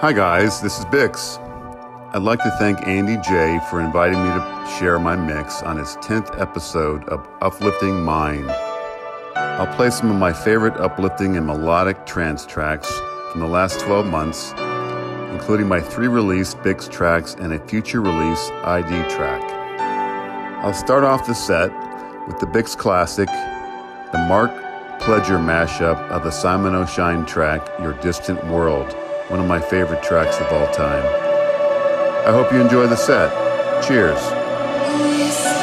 Hi, guys, this is Bix. I'd like to thank Andy J for inviting me to share my mix on his 10th episode of Uplifting Mind. I'll play some of my favorite uplifting and melodic trance tracks from the last 12 months, including my three release Bix tracks and a future release ID track. I'll start off the set with the Bix classic, the Mark Pledger mashup of the Simon O'Shine track, Your Distant World, one of my favorite tracks of all time. I hope you enjoy the set. Cheers.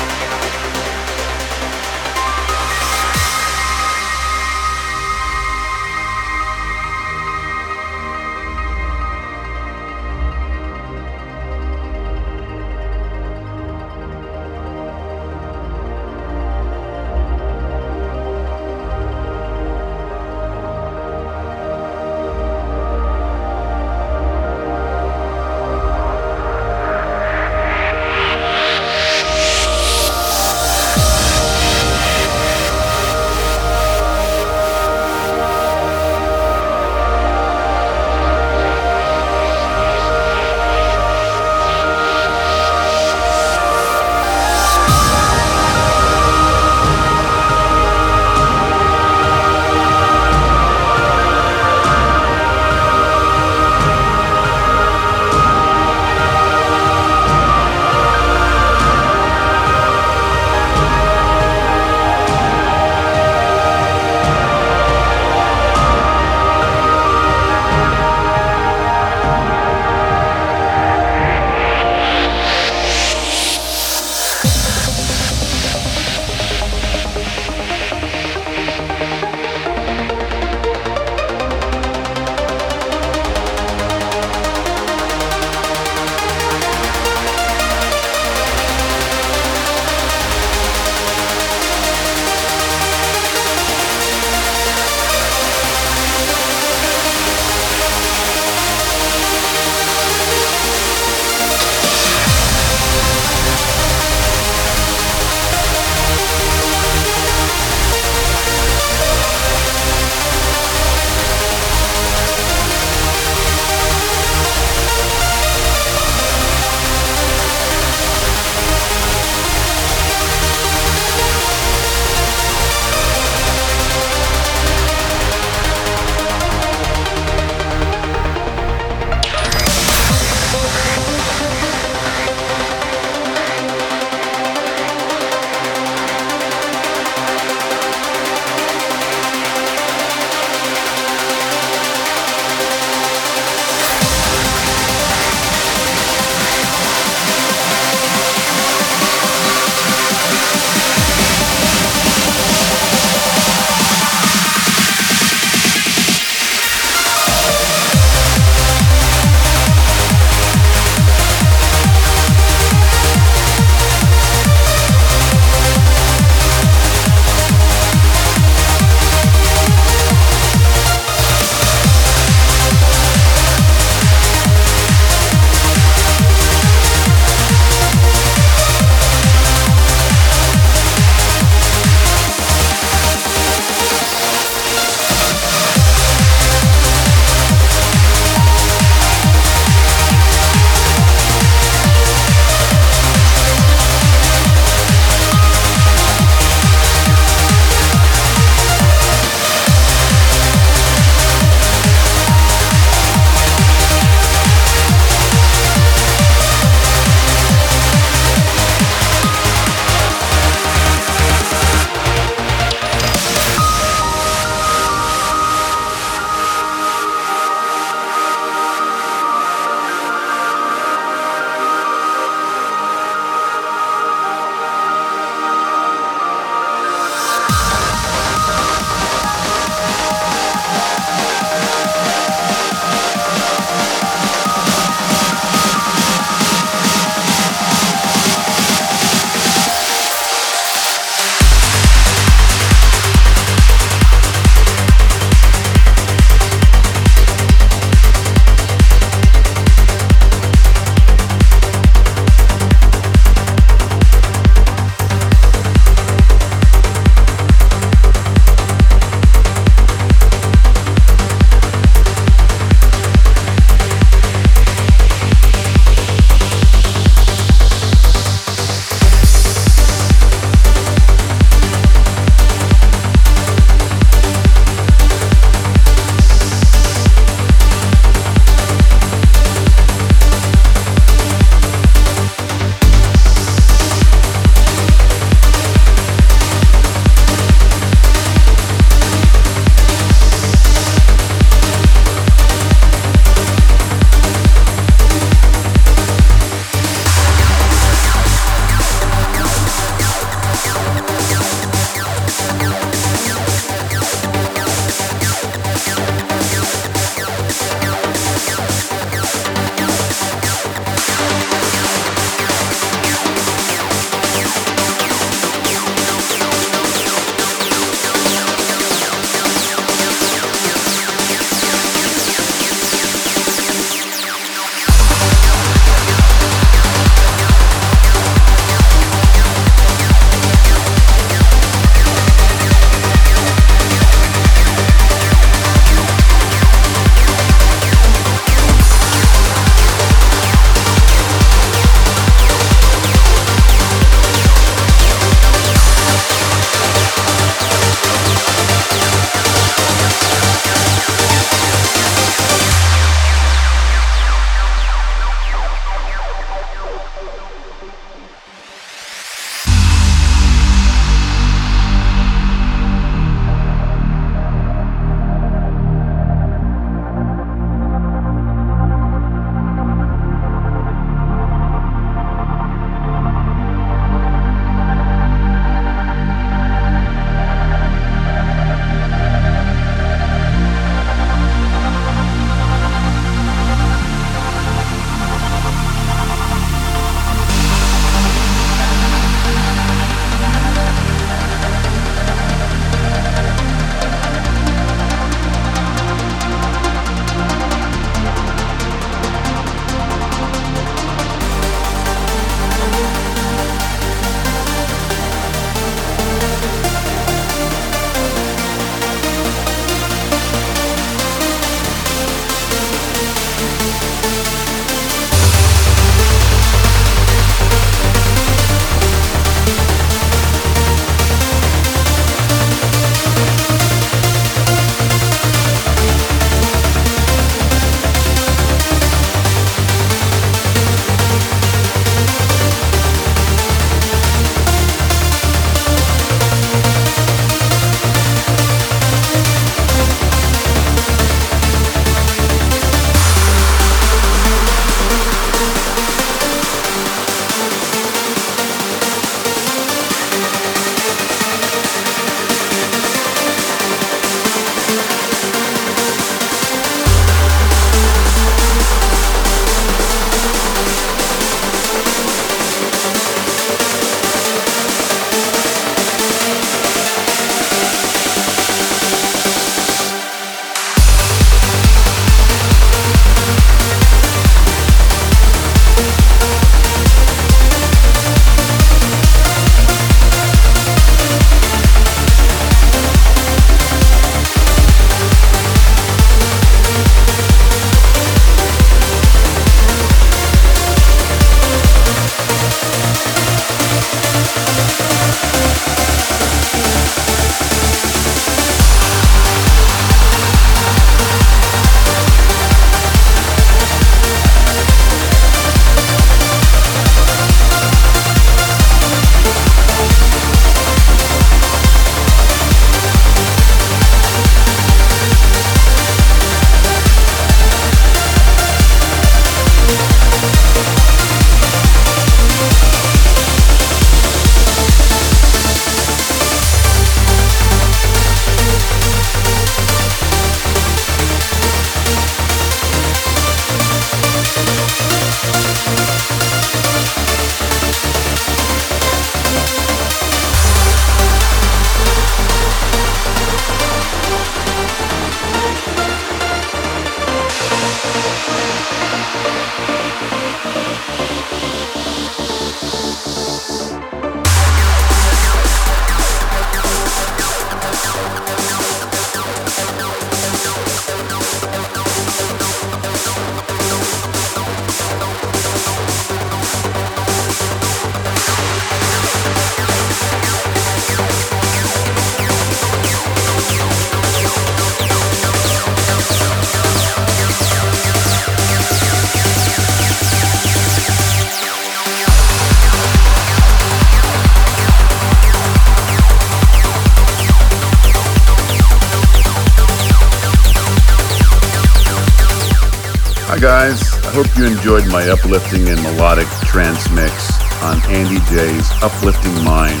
Enjoyed my uplifting and melodic trance mix on Andy J's Uplifting Mind.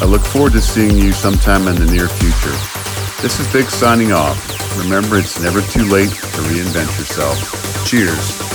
I look forward to seeing you sometime in the near future. This is Vic signing off. Remember, it's never too late to reinvent yourself. Cheers.